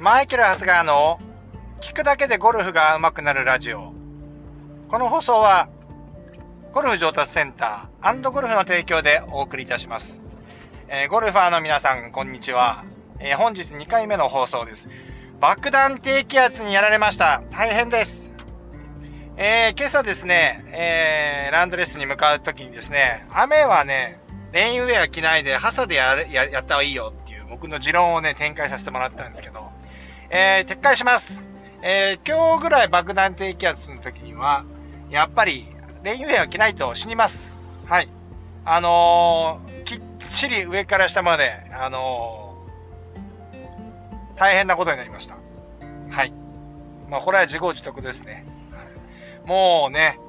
マイケル・ハスガーの聞くだけでゴルフが上手くなるラジオ。この放送は、ゴルフ上達センターゴルフの提供でお送りいたします。えー、ゴルファーの皆さん、こんにちは。えー、本日2回目の放送です。爆弾低気圧にやられました。大変です。えー、今朝ですね、えー、ランドレスに向かうときにですね、雨はね、レインウェア着ないで、傘でやる、や、やった方がいいよっていう僕の持論をね、展開させてもらったんですけど、えー、撤回します。えー、今日ぐらい爆弾低気圧の時には、やっぱり、レインウェア着ないと死にます。はい。あのー、きっちり上から下まで、あのー、大変なことになりました。はい。まあ、これは自業自得ですね。もうね、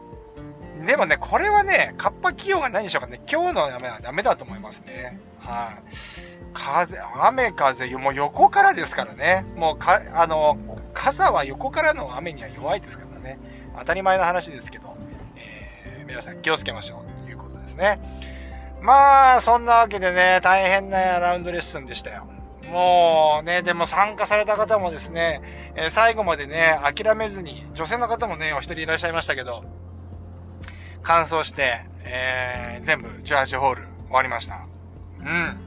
でもね、これはね、カッパ企業が何でしょうかね、今日の雨はダメだと思いますね。はい。風、雨風、もう横からですからね。もうか、あの、傘は横からの雨には弱いですからね。当たり前の話ですけど、えー、皆さん気をつけましょうということですね。まあ、そんなわけでね、大変なラウンドレッスンでしたよ。もうね、でも参加された方もですね、えー、最後までね、諦めずに、女性の方もね、お一人いらっしゃいましたけど、完走して、えー、全部18ホール終わりました。うん。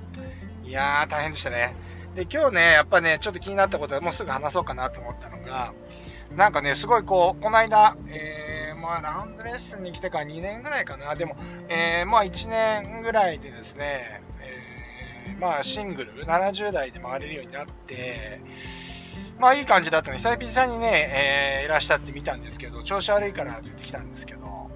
いやー、大変でしたね。で、今日ね、やっぱね、ちょっと気になったことはもうすぐ話そうかなと思ったのが、なんかね、すごいこう、この間、えー、まあ、ラウンドレッスンに来てから2年ぐらいかな。でも、えー、まあ、1年ぐらいでですね、えまあシングル、70代で回れるようになって、まあいい感じだったので、久々にね、えー、いらっしゃってみたんですけど、調子悪いからって言ってきたんですけど、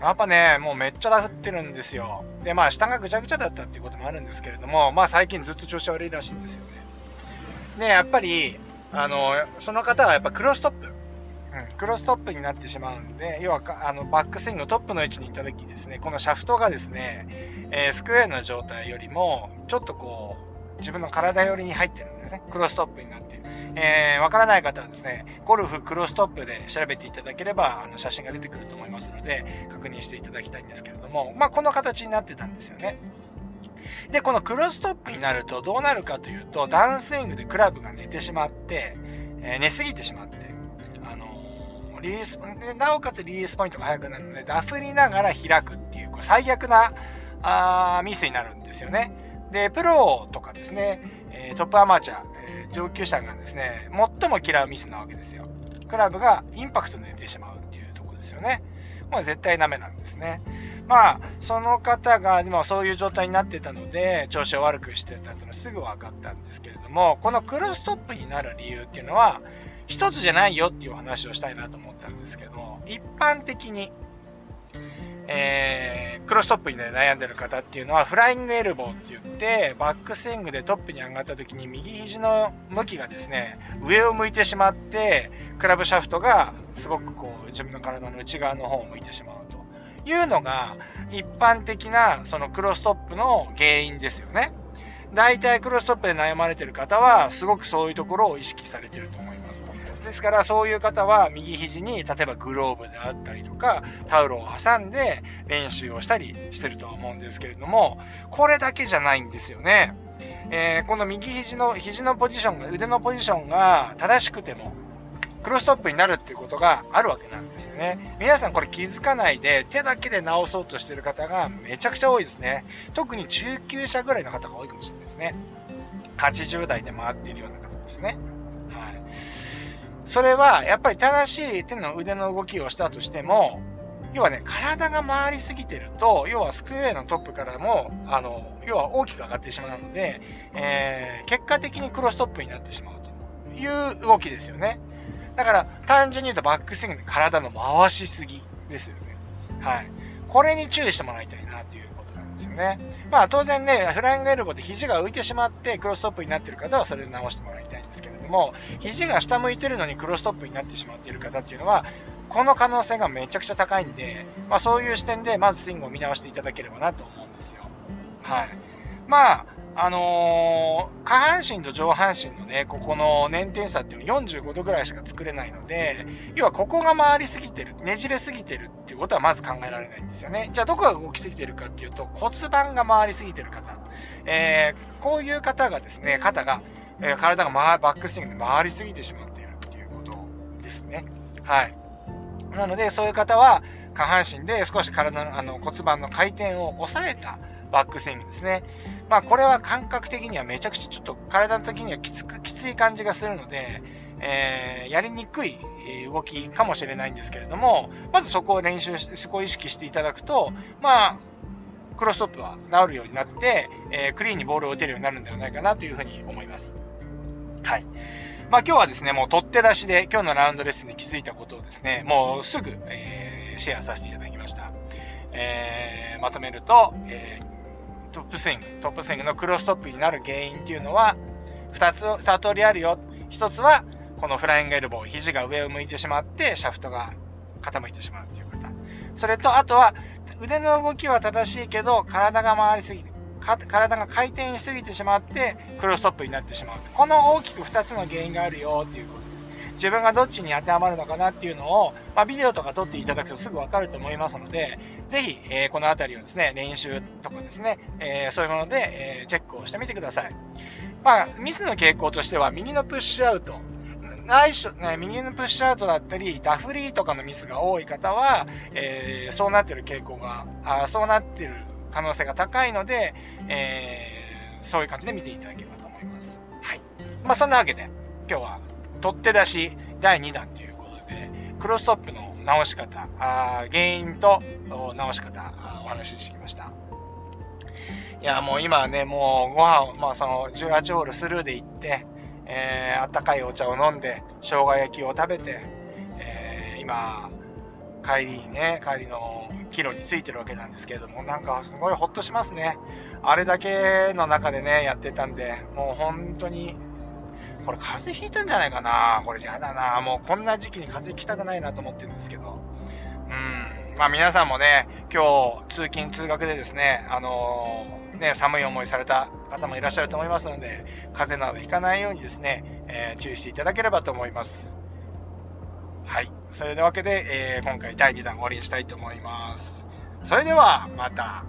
やっぱね、もうめっちゃダフってるんですよ。で、まあ下がぐちゃぐちゃだったっていうこともあるんですけれども、まあ最近ずっと調子悪いらしいんですよね。で、やっぱり、あの、その方はやっぱクロストップ。うん、クロストップになってしまうんで、要はあのバックスイングのトップの位置にいた時にですね、このシャフトがですね、えー、スクエアの状態よりも、ちょっとこう、自分の体寄りに入ってるんですね。クロストップになって。えー、わからない方はですね、ゴルフクロストップで調べていただければ、あの、写真が出てくると思いますので、確認していただきたいんですけれども、まあ、この形になってたんですよね。で、このクロストップになるとどうなるかというと、ダウンスイングでクラブが寝てしまって、えー、寝すぎてしまって、あのリリース、なおかつリリースポイントが速くなるので、ダフりながら開くっていう、これ最悪な、あミスになるんですよね。で、プロとかですね、え、トップアマチュア、上級者がですね、最も嫌うミスなわけですよ。クラブがインパクトで寝てしまうっていうとこですよね。もう絶対ダメなんですね。まあ、その方が今そういう状態になってたので、調子を悪くしてたっていうのはすぐ分かったんですけれども、このクロストップになる理由っていうのは、一つじゃないよっていうお話をしたいなと思ったんですけど、一般的に、えー、クロストップに、悩んでる方っていうのは、フライングエルボーって言って、バックスイングでトップに上がった時に右肘の向きがですね、上を向いてしまって、クラブシャフトがすごくこう、自分の体の内側の方を向いてしまうというのが、一般的なそのクロストップの原因ですよね。大体クロストップで悩まれてる方は、すごくそういうところを意識されてると思います。ですからそういう方は右肘に例えばグローブであったりとかタオルを挟んで練習をしたりしてるとは思うんですけれどもこれだけじゃないんですよね。えー、この右肘の肘のポジションが腕のポジションが正しくてもクロストップになるっていうことがあるわけなんですよね。皆さんこれ気づかないで手だけで直そうとしてる方がめちゃくちゃ多いですね。特に中級者ぐらいの方が多いかもしれないですね。80代で回っているような方ですね。はい。それは、やっぱり正しい手の腕の動きをしたとしても、要はね、体が回りすぎてると、要はスクエアのトップからも、あの、要は大きく上がってしまうので、えー、結果的にクロストップになってしまうという動きですよね。だから、単純に言うとバックスイングで体の回しすぎですよね。はい。これに注意してもらいたいなというなんですよね。まあ当然ね、フライングエルボーで肘が浮いてしまってクロストップになってる方はそれを直してもらいたいんですけれども、肘が下向いてるのにクロストップになってしまっている方っていうのは、この可能性がめちゃくちゃ高いんで、まあそういう視点でまずスイングを見直していただければなと思うんですよ。はい。まあ、あのー、下半身と上半身のね、ここの捻転差っていうのは45度ぐらいしか作れないので、要はここが回りすぎてる、ねじれすぎてるっていうことはまず考えられないんですよね。じゃあどこが動きすぎてるかっていうと骨盤が回りすぎてる方。えー、こういう方がですね、肩がえー、体がバックスイングで回りすぎてしまっているっていうことですね。はい。なので、そういう方は、下半身で少し体のあの骨盤の回転を抑えたバックスイングですね。まあこれは感覚的にはめちゃくちゃちょっと体の時にはきつく、きつい感じがするので、えー、やりにくい動きかもしれないんですけれども、まずそこを練習して、そこを意識していただくと、まあ、クロストップは治るようになって、えー、クリーンにボールを打てるようになるんではないかなというふうに思います。はい。まあ今日はですね、もう取って出しで今日のラウンドレッスンに気づいたことをですね、もうすぐ、えー、シェアさせていただきました。えー、まとめると、えー、トップスイング、トップスイングのクロストップになる原因っていうのは、二つ、二通りあるよ。一つは、このフライングエルボー、肘が上を向いてしまって、シャフトが傾いてしまうっていう方。それと、あとは、腕の動きは正しいけど、体が回りすぎて、体が回転しすぎてしまって、クロストップになってしまう。この大きく2つの原因があるよということです。自分がどっちに当てはまるのかなっていうのを、まあ、ビデオとか撮っていただくとすぐわかると思いますので、ぜひ、えー、このあたりをですね、練習とかですね、えー、そういうもので、えー、チェックをしてみてください。まあ、ミスの傾向としては、右のプッシュアウト、内緒、ね、右のプッシュアウトだったり、ダフリーとかのミスが多い方は、えー、そうなってる傾向が、あそうなってる可能性が高いので、えー、そういう感じで見ていただければと思います。はい。まあ、そんなわけで、今日は、取って出し第2弾ということで、クロストップの直し方、あ原因と直し方お話ししてきました。いや、もう今ね、もうご飯、まあその18ホールスルーで行って、え、あったかいお茶を飲んで、生姜焼きを食べて、えー、今、帰りにね、帰りの帰路についてるわけなんですけれども、なんかすごいほっとしますね。あれだけの中でね、やってたんで、もう本当に、これ風邪ひいたんじゃないかなこれやだなもうこんな時期に風邪ひきたくないなと思ってるんですけど。うん。まあ皆さんもね、今日通勤通学でですね、あのー、ね、寒い思いされた方もいらっしゃると思いますので、風邪などひかないようにですね、えー、注意していただければと思います。はい。それでわけで、えー、今回第2弾終わりにしたいと思います。それでは、また。